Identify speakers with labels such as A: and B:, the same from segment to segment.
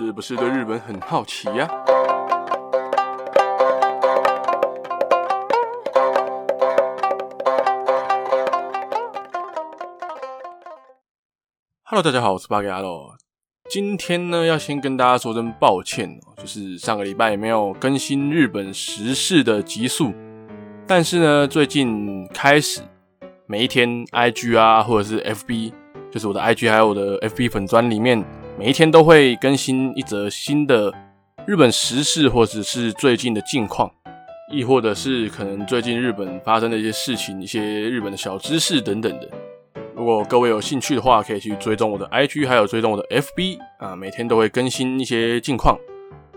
A: 是不是对日本很好奇呀？Hello，大家好，我是巴格亚罗。今天呢，要先跟大家说声抱歉，就是上个礼拜没有更新日本时事的集数，但是呢，最近开始每一天 IG 啊，或者是 FB，就是我的 IG 还有我的 FB 粉专里面。每一天都会更新一则新的日本时事，或者是最近的近况，亦或者是可能最近日本发生的一些事情、一些日本的小知识等等的。如果各位有兴趣的话，可以去追踪我的 IG，还有追踪我的 FB 啊，每天都会更新一些近况。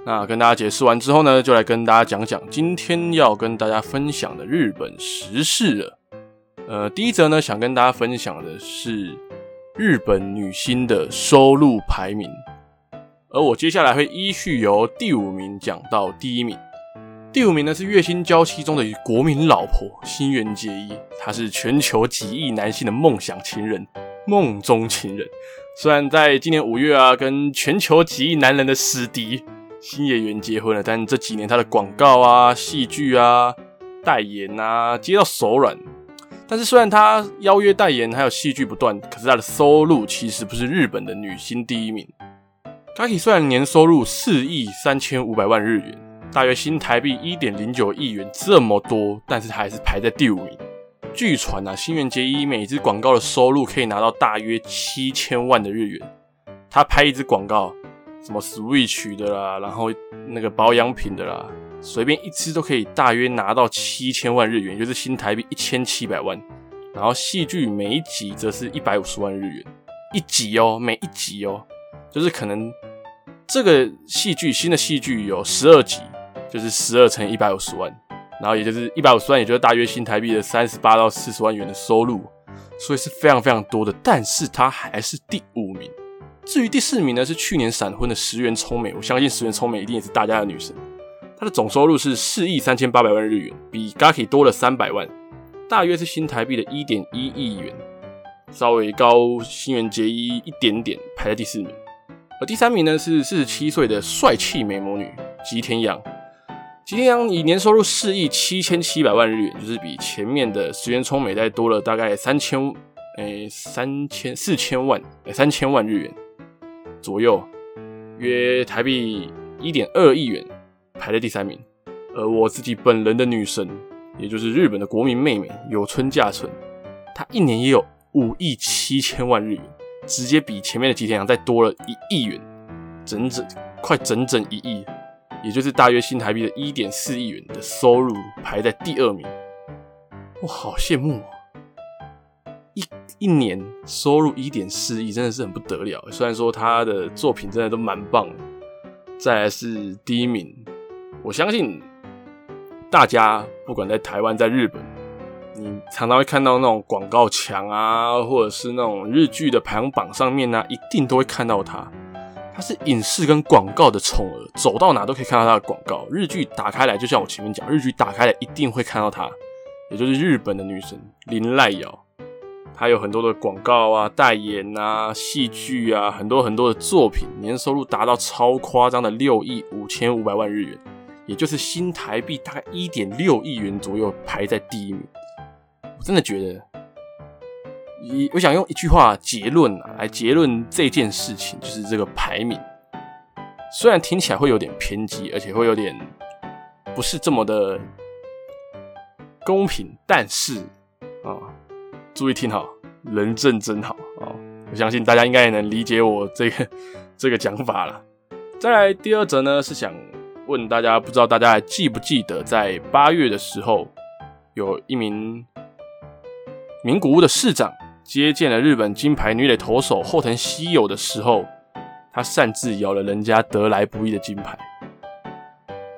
A: 那跟大家解释完之后呢，就来跟大家讲讲今天要跟大家分享的日本时事了。呃，第一则呢，想跟大家分享的是。日本女星的收入排名，而我接下来会依序由第五名讲到第一名。第五名呢是月薪娇妻中的国民老婆新垣结衣，她是全球几亿男性的梦想情人、梦中情人。虽然在今年五月啊，跟全球几亿男人的死敌星野源结婚了，但这几年她的广告啊、戏剧啊、代言啊，接到手软。但是虽然她邀约代言还有戏剧不断，可是她的收入其实不是日本的女星第一名。Gaki 虽然年收入四亿三千五百万日元，大约新台币一点零九亿元这么多，但是她还是排在第五名。据传啊，新垣结衣每支广告的收入可以拿到大约七千万的日元。她拍一支广告，什么 Switch 的啦，然后那个保养品的啦。随便一支都可以大约拿到七千万日元，就是新台币一千七百万。然后戏剧每一集则是一百五十万日元一集哦，每一集哦，就是可能这个戏剧新的戏剧有十二集，就是十二乘一百五十万，然后也就是一百五十万，也就是大约新台币的三十八到四十万元的收入，所以是非常非常多的。但是它还是第五名。至于第四名呢，是去年闪婚的石原聪美，我相信石原聪美一定也是大家的女神。他的总收入是四亿三千八百万日元，比 Gaki 多了三百万，大约是新台币的一点一亿元，稍微高新垣结衣一点点，排在第四名。而第三名呢是四十七岁的帅气美魔女吉田洋，吉田洋以年收入四亿七千七百万日元，就是比前面的石原聪美再多了大概三千，诶三千四千万，诶三千万日元左右，约台币一点二亿元。排在第三名，而我自己本人的女神，也就是日本的国民妹妹有村架纯，她一年也有五亿七千万日元，直接比前面的吉田羊再多了一亿元，整整快整整一亿，也就是大约新台币的一点四亿元的收入，排在第二名。我好羡慕哦，一一年收入一点四亿，真的是很不得了。虽然说她的作品真的都蛮棒的，再来是第一名。我相信大家不管在台湾、在日本，你常常会看到那种广告墙啊，或者是那种日剧的排行榜上面呢、一定都会看到它。它是影视跟广告的宠儿，走到哪都可以看到它的广告。日剧打开来，就像我前面讲，日剧打开来一定会看到它，也就是日本的女神林濑遥。她有很多的广告啊、代言啊、戏剧啊，很多很多的作品，年收入达到超夸张的六亿五千五百万日元。也就是新台币大概一点六亿元左右，排在第一名。我真的觉得，一我想用一句话结论啊，来结论这件事情，就是这个排名，虽然听起来会有点偏激，而且会有点不是这么的公平，但是啊，注意听好，人证真好啊！我相信大家应该也能理解我这个这个讲法了。再来第二则呢，是想。问大家，不知道大家还记不记得，在八月的时候，有一名名古屋的市长接见了日本金牌女垒投手后藤希友的时候，他擅自咬了人家得来不易的金牌。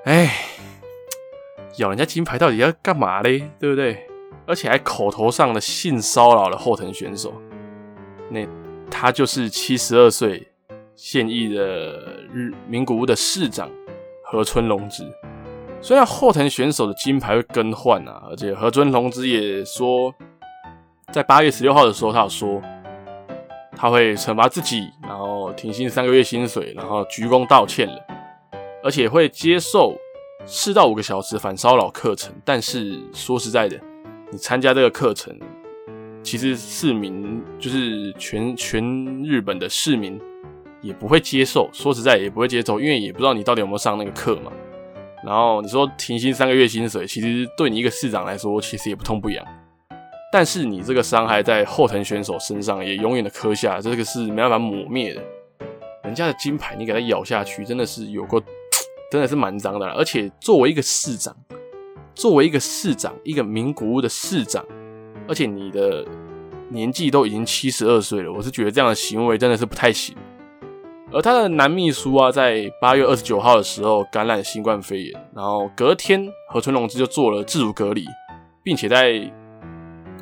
A: 哎，咬人家金牌到底要干嘛嘞？对不对？而且还口头上的性骚扰了后藤选手。那他就是七十二岁现役的日名古屋的市长。河村隆之，虽然后藤选手的金牌会更换啊，而且河村隆之也说，在八月十六号的时候，他有说他会惩罚自己，然后停薪三个月薪水，然后鞠躬道歉了，而且会接受四到五个小时反骚扰课程。但是说实在的，你参加这个课程，其实市民就是全全日本的市民也不会接受。说实在，也不会接受，因为也不知道你到底有没有上那个课嘛。然后你说停薪三个月薪水，其实对你一个市长来说，其实也不痛不痒。但是你这个伤害在后藤选手身上也永远的刻下，这个是没办法抹灭的。人家的金牌你给他咬下去，真的是有过，真的是蛮脏的。而且作为一个市长，作为一个市长，一个名古屋的市长，而且你的年纪都已经七十二岁了，我是觉得这样的行为真的是不太行。而他的男秘书啊，在八月二十九号的时候感染新冠肺炎，然后隔天河村隆之就做了自主隔离，并且在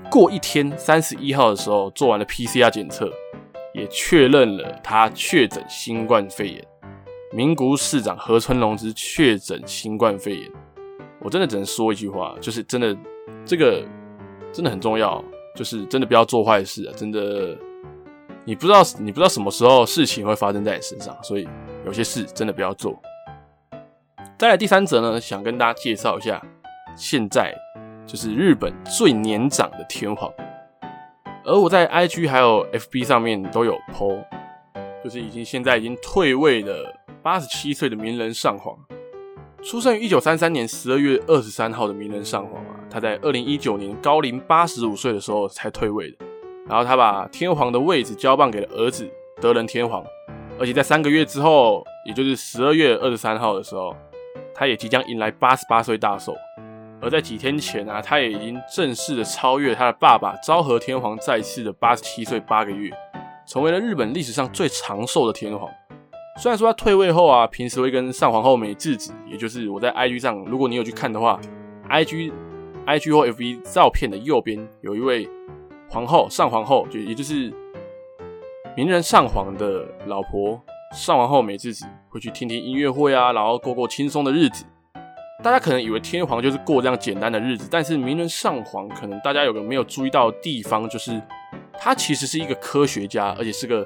A: 过一天，三十一号的时候做完了 PCR 检测，也确认了他确诊新冠肺炎。名古市长河村隆之确诊新冠肺炎，我真的只能说一句话，就是真的，这个真的很重要，就是真的不要做坏事啊！真的，你不知道你不知道什么时候事情会发生在你身上，所以有些事真的不要做。再来第三则呢，想跟大家介绍一下现在。就是日本最年长的天皇，而我在 IG 还有 FB 上面都有 po，就是已经现在已经退位的八十七岁的名人上皇，出生于一九三三年十二月二十三号的名人上皇啊，他在二零一九年高龄八十五岁的时候才退位的，然后他把天皇的位置交棒给了儿子德仁天皇，而且在三个月之后，也就是十二月二十三号的时候，他也即将迎来八十八岁大寿。而在几天前啊，他也已经正式的超越他的爸爸昭和天皇在世的八十七岁八个月，成为了日本历史上最长寿的天皇。虽然说他退位后啊，平时会跟上皇后美智子，也就是我在 IG 上，如果你有去看的话，IG IG 或 FB 照片的右边有一位皇后上皇后，就也就是名人上皇的老婆上皇后美智子，会去听听音乐会啊，然后过过轻松的日子。大家可能以为天皇就是过这样简单的日子，但是名人上皇可能大家有个没有注意到的地方，就是他其实是一个科学家，而且是个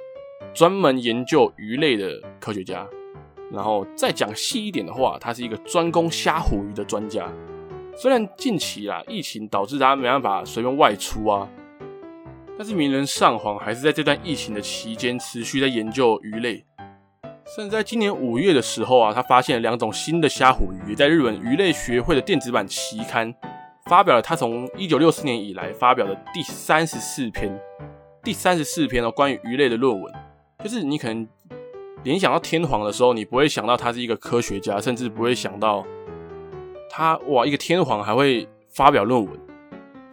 A: 专门研究鱼类的科学家。然后再讲细一点的话，他是一个专攻虾虎鱼的专家。虽然近期啊疫情导致他没办法随便外出啊，但是名人上皇还是在这段疫情的期间持续在研究鱼类。甚至在今年五月的时候啊，他发现了两种新的虾虎鱼，在日本鱼类学会的电子版期刊发表了他从一九六四年以来发表的第三十四篇，第三十四篇哦关于鱼类的论文。就是你可能联想到天皇的时候，你不会想到他是一个科学家，甚至不会想到他哇，一个天皇还会发表论文。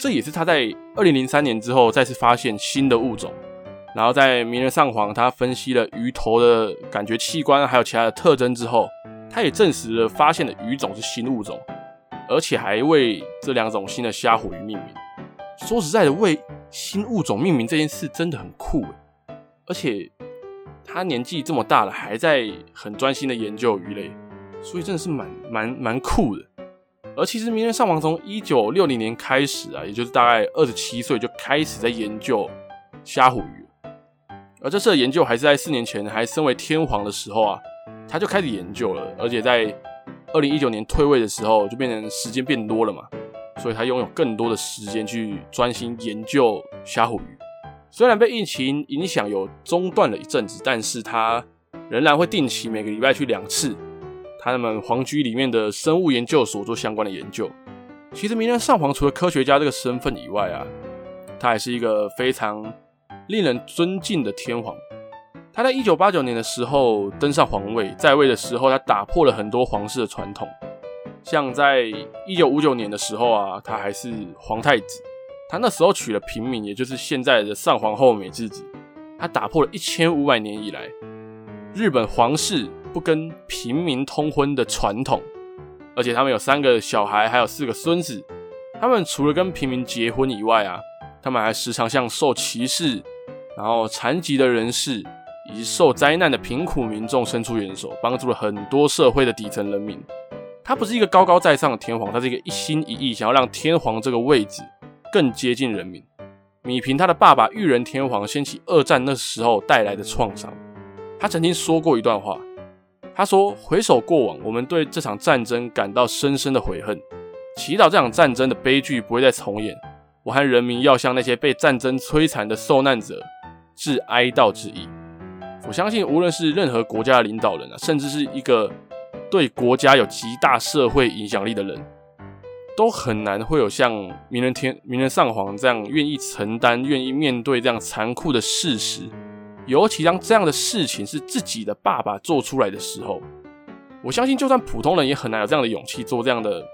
A: 这也是他在二零零三年之后再次发现新的物种。然后在明仁上皇他分析了鱼头的感觉器官还有其他的特征之后，他也证实了发现的鱼种是新物种，而且还为这两种新的虾虎鱼命名。说实在的，为新物种命名这件事真的很酷，而且他年纪这么大了，还在很专心的研究鱼类，所以真的是蛮蛮蛮酷的。而其实明仁上皇从一九六零年开始啊，也就是大概二十七岁就开始在研究虾虎鱼。而这次的研究还是在四年前还身为天皇的时候啊，他就开始研究了，而且在二零一九年退位的时候，就变成时间变多了嘛，所以他拥有更多的时间去专心研究虾虎鱼。虽然被疫情影响有中断了一阵子，但是他仍然会定期每个礼拜去两次他们皇居里面的生物研究所做相关的研究。其实明仁上皇除了科学家这个身份以外啊，他还是一个非常。令人尊敬的天皇，他在一九八九年的时候登上皇位，在位的时候，他打破了很多皇室的传统。像在一九五九年的时候啊，他还是皇太子，他那时候娶了平民，也就是现在的上皇后美智子。他打破了一千五百年以来日本皇室不跟平民通婚的传统，而且他们有三个小孩，还有四个孙子。他们除了跟平民结婚以外啊，他们还时常向受歧视。然后残疾的人士以及受灾难的贫苦民众伸出援手，帮助了很多社会的底层人民。他不是一个高高在上的天皇，他是一个一心一意想要让天皇这个位置更接近人民，米平他的爸爸裕仁天皇掀起二战那时候带来的创伤。他曾经说过一段话，他说：“回首过往，我们对这场战争感到深深的悔恨，祈祷这场战争的悲剧不会再重演。我和人民要向那些被战争摧残的受难者致哀悼之意。”我相信，无论是任何国家的领导人啊，甚至是一个对国家有极大社会影响力的人，都很难会有像明仁天明仁上皇这样愿意承担、愿意面对这样残酷的事实。尤其当这样的事情是自己的爸爸做出来的时候，我相信，就算普通人也很难有这样的勇气做这样的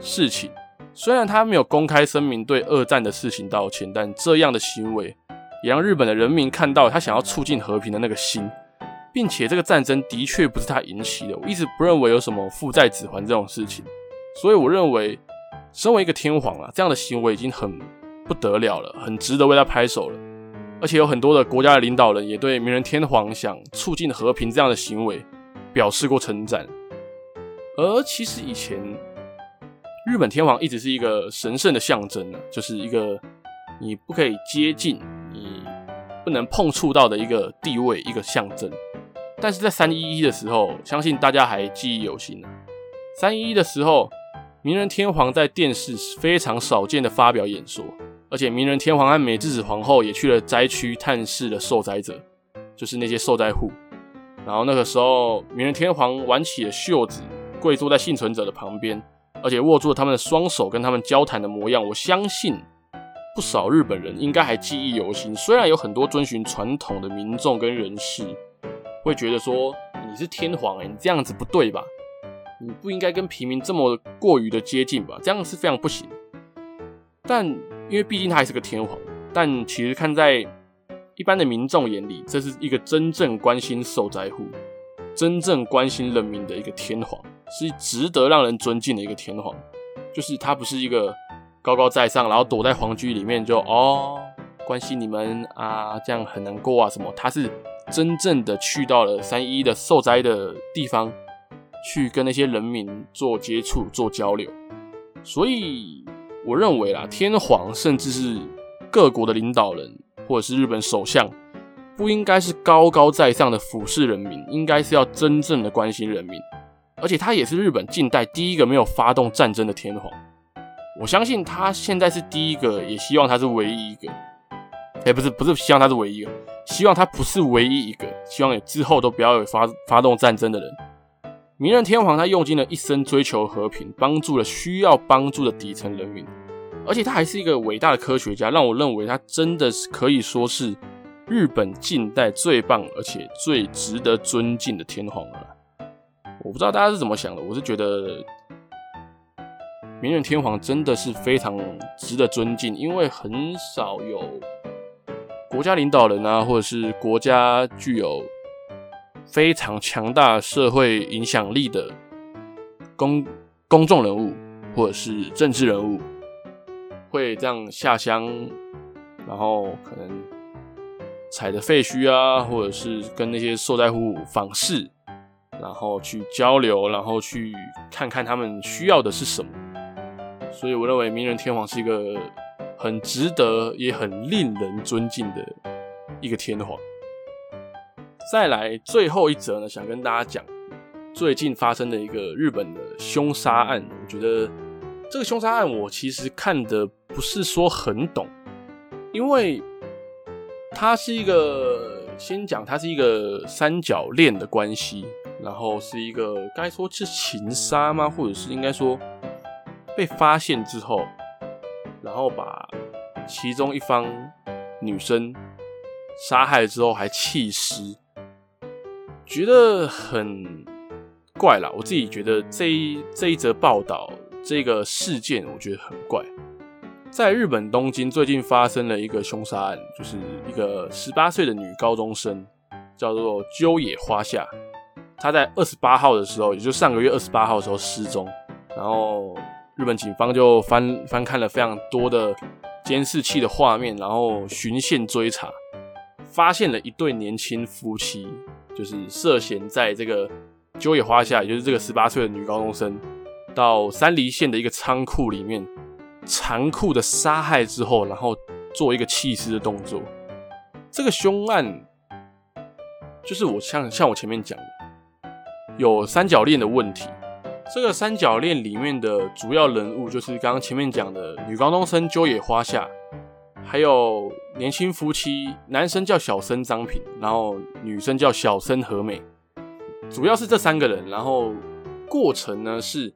A: 事情。虽然他没有公开声明对二战的事情道歉，但这样的行为也让日本的人民看到他想要促进和平的那个心，并且这个战争的确不是他引起的。我一直不认为有什么父债子还这种事情，所以我认为，身为一个天皇啊，这样的行为已经很不得了了，很值得为他拍手了。而且有很多的国家的领导人也对明仁天皇想促进和平这样的行为表示过称赞。而其实以前日本天皇一直是一个神圣的象征呢，就是一个你不可以接近、你不能碰触到的一个地位、一个象征。但是在三一一的时候，相信大家还记忆犹新。三一一的时候，明仁天皇在电视非常少见的发表演说。而且，明仁天皇和美智子皇后也去了灾区探视了受灾者，就是那些受灾户。然后那个时候，明仁天皇挽起了袖子，跪坐在幸存者的旁边，而且握住了他们的双手，跟他们交谈的模样。我相信不少日本人应该还记忆犹新。虽然有很多遵循传统的民众跟人士会觉得说，你是天皇欸，你这样子不对吧？你不应该跟平民这么过于的接近吧？这样是非常不行。但因为毕竟他还是个天皇，但其实看在一般的民众眼里，这是一个真正关心受灾户、真正关心人民的一个天皇，是值得让人尊敬的一个天皇。就是他不是一个高高在上，然后躲在皇居里面就哦关心你们啊，这样很难过啊什么。他是真正的去到了三一的受灾的地方，去跟那些人民做接触、做交流，所以。我认为啦，天皇甚至是各国的领导人，或者是日本首相，不应该是高高在上的俯视人民，应该是要真正的关心人民。而且他也是日本近代第一个没有发动战争的天皇。我相信他现在是第一个，也希望他是唯一一个。哎，不是，不是希望他是唯一一个，希望他不是唯一一个，希望之后都不要有发发动战争的人。明仁天皇他用尽了一生追求和平，帮助了需要帮助的底层人民，而且他还是一个伟大的科学家，让我认为他真的是可以说是日本近代最棒而且最值得尊敬的天皇了。我不知道大家是怎么想的，我是觉得明仁天皇真的是非常值得尊敬，因为很少有国家领导人啊，或者是国家具有。非常强大社会影响力的公公众人物或者是政治人物，会这样下乡，然后可能踩着废墟啊，或者是跟那些受灾户访视，然后去交流，然后去看看他们需要的是什么。所以我认为明仁天皇是一个很值得也很令人尊敬的一个天皇。再来最后一则呢，想跟大家讲最近发生的一个日本的凶杀案。我觉得这个凶杀案我其实看的不是说很懂，因为它是一个先讲它是一个三角恋的关系，然后是一个该说是情杀吗？或者是应该说被发现之后，然后把其中一方女生杀害之后还弃尸。觉得很怪啦，我自己觉得这一这一则报道这个事件，我觉得很怪。在日本东京最近发生了一个凶杀案，就是一个十八岁的女高中生，叫做鸠野花夏。她在二十八号的时候，也就上个月二十八号的时候失踪，然后日本警方就翻翻看了非常多的监视器的画面，然后循线追查，发现了一对年轻夫妻。就是涉嫌在这个鸠野花夏，也就是这个十八岁的女高中生，到山梨县的一个仓库里面，残酷的杀害之后，然后做一个弃尸的动作。这个凶案就是我像像我前面讲的，有三角恋的问题。这个三角恋里面的主要人物就是刚刚前面讲的女高中生鸠野花夏，还有年轻夫妻，男生叫小森张平，然后女生叫小森和美，主要是这三个人。然后过程呢是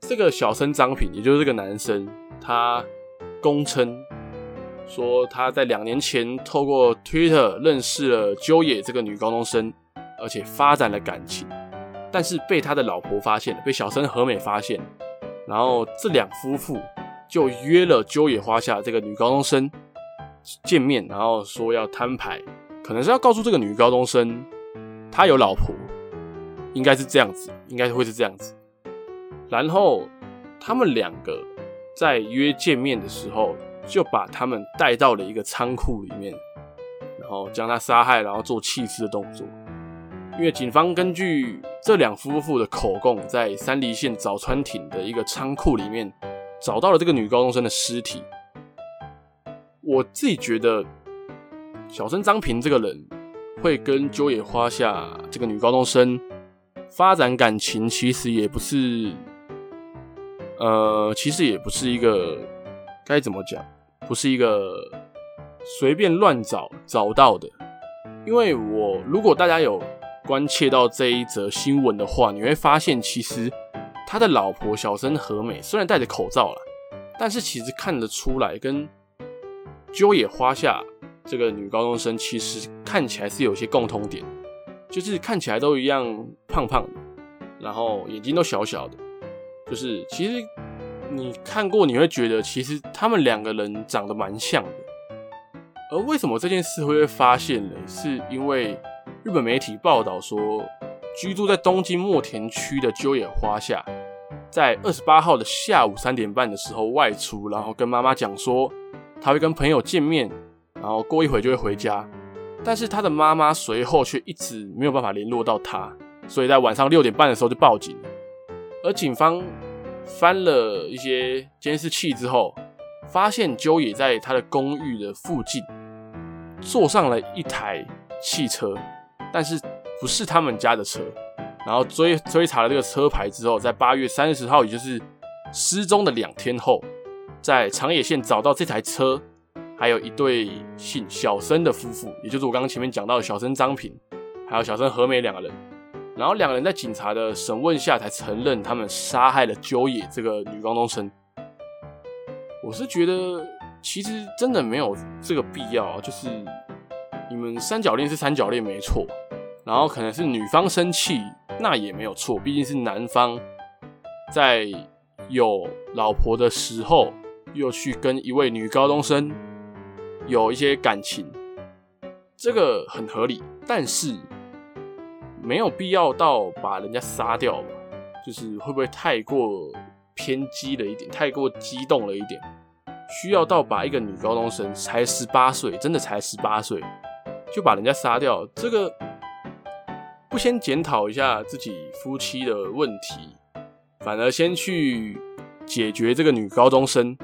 A: 这个小森张平，也就是这个男生，他供称说他在两年前透过 Twitter 认识了鸠野这个女高中生，而且发展了感情。但是被他的老婆发现了，被小森和美发现，然后这两夫妇就约了鸠野花下这个女高中生见面，然后说要摊牌，可能是要告诉这个女高中生她有老婆，应该是这样子，应该会是这样子。然后他们两个在约见面的时候，就把他们带到了一个仓库里面，然后将他杀害，然后做弃尸的动作。因为警方根据这两夫妇的口供，在三梨县早川町的一个仓库里面找到了这个女高中生的尸体。我自己觉得，小生张平这个人会跟鸠野花下这个女高中生发展感情，其实也不是，呃，其实也不是一个该怎么讲，不是一个随便乱找找到的。因为我如果大家有。关切到这一则新闻的话，你会发现，其实他的老婆小生和美虽然戴着口罩了，但是其实看得出来，跟鸠野花夏这个女高中生其实看起来是有些共通点，就是看起来都一样胖胖的，然后眼睛都小小的，就是其实你看过，你会觉得其实他们两个人长得蛮像的。而为什么这件事会被发现呢？是因为。日本媒体报道说，居住在东京墨田区的鸠野花夏，在二十八号的下午三点半的时候外出，然后跟妈妈讲说，他会跟朋友见面，然后过一会就会回家。但是他的妈妈随后却一直没有办法联络到他，所以在晚上六点半的时候就报警了。而警方翻了一些监视器之后，发现鸠野在他的公寓的附近坐上了一台汽车。但是不是他们家的车，然后追追查了这个车牌之后，在八月三十号，也就是失踪的两天后，在长野县找到这台车，还有一对姓小森的夫妇，也就是我刚刚前面讲到的小森张平，还有小森和美两个人，然后两个人在警察的审问下才承认他们杀害了鸠野这个女高中生。我是觉得其实真的没有这个必要，就是你们三角恋是三角恋没错。然后可能是女方生气，那也没有错，毕竟是男方在有老婆的时候，又去跟一位女高中生有一些感情，这个很合理，但是没有必要到把人家杀掉吧？就是会不会太过偏激了一点，太过激动了一点？需要到把一个女高中生才十八岁，真的才十八岁，就把人家杀掉？这个。不先检讨一下自己夫妻的问题，反而先去解决这个女高中生，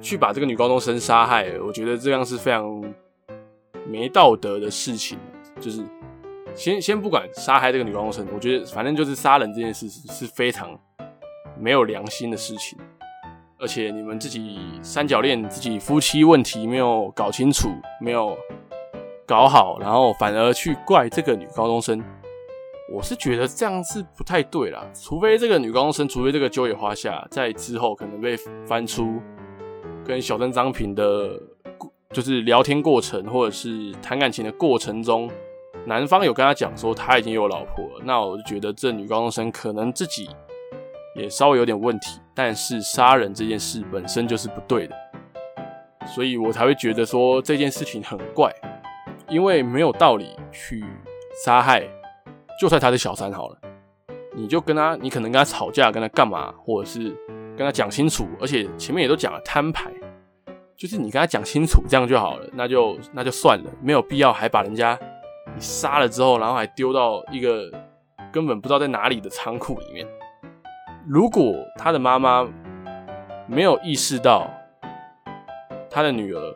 A: 去把这个女高中生杀害，我觉得这样是非常没道德的事情。就是先先不管杀害这个女高中生，我觉得反正就是杀人这件事是非常没有良心的事情。而且你们自己三角恋，自己夫妻问题没有搞清楚，没有搞好，然后反而去怪这个女高中生。我是觉得这样是不太对啦，除非这个女高中生，除非这个鸠野花夏在之后可能被翻出跟小森张平的，就是聊天过程或者是谈感情的过程中，男方有跟他讲说他已经有老婆了，那我就觉得这女高中生可能自己也稍微有点问题，但是杀人这件事本身就是不对的，所以我才会觉得说这件事情很怪，因为没有道理去杀害。就算他是小三好了，你就跟他，你可能跟他吵架，跟他干嘛，或者是跟他讲清楚，而且前面也都讲了摊牌，就是你跟他讲清楚，这样就好了，那就那就算了，没有必要还把人家你杀了之后，然后还丢到一个根本不知道在哪里的仓库里面。如果他的妈妈没有意识到他的女儿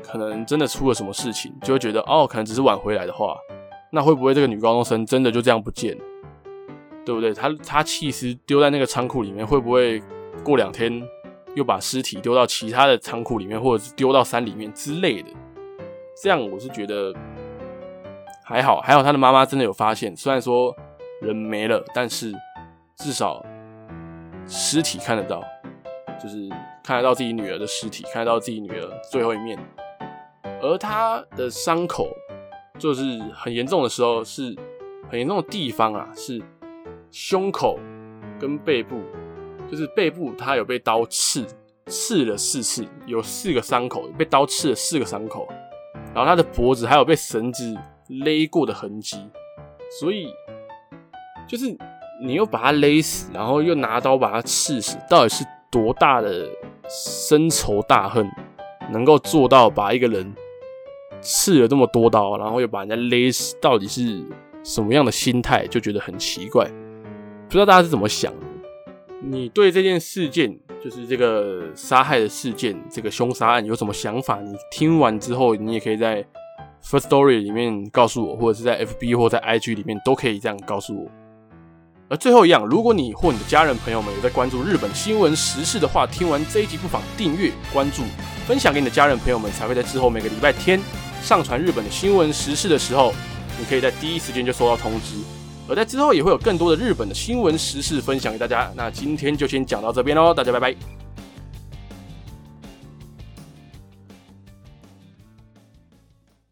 A: 可能真的出了什么事情，就会觉得哦，可能只是晚回来的话。那会不会这个女高中生真的就这样不见了？对不对？她她其实丢在那个仓库里面，会不会过两天又把尸体丢到其他的仓库里面，或者是丢到山里面之类的？这样我是觉得还好，还好他的妈妈真的有发现，虽然说人没了，但是至少尸体看得到，就是看得到自己女儿的尸体，看得到自己女儿最后一面，而他的伤口。就是很严重的时候，是很严重的地方啊，是胸口跟背部，就是背部他有被刀刺，刺了四次，有四个伤口，被刀刺了四个伤口，然后他的脖子还有被绳子勒过的痕迹，所以就是你又把他勒死，然后又拿刀把他刺死，到底是多大的深仇大恨，能够做到把一个人？刺了这么多刀，然后又把人家勒死，到底是什么样的心态？就觉得很奇怪，不知道大家是怎么想的？你对这件事件，就是这个杀害的事件，这个凶杀案有什么想法？你听完之后，你也可以在 First Story 里面告诉我，或者是在 FB 或在 IG 里面都可以这样告诉我。而最后一样，如果你或你的家人朋友们有在关注日本新闻时事的话，听完这一集不妨订阅、关注、分享给你的家人朋友们，才会在之后每个礼拜天。上传日本的新闻时事的时候，你可以在第一时间就收到通知。而在之后也会有更多的日本的新闻时事分享给大家。那今天就先讲到这边喽，大家拜拜。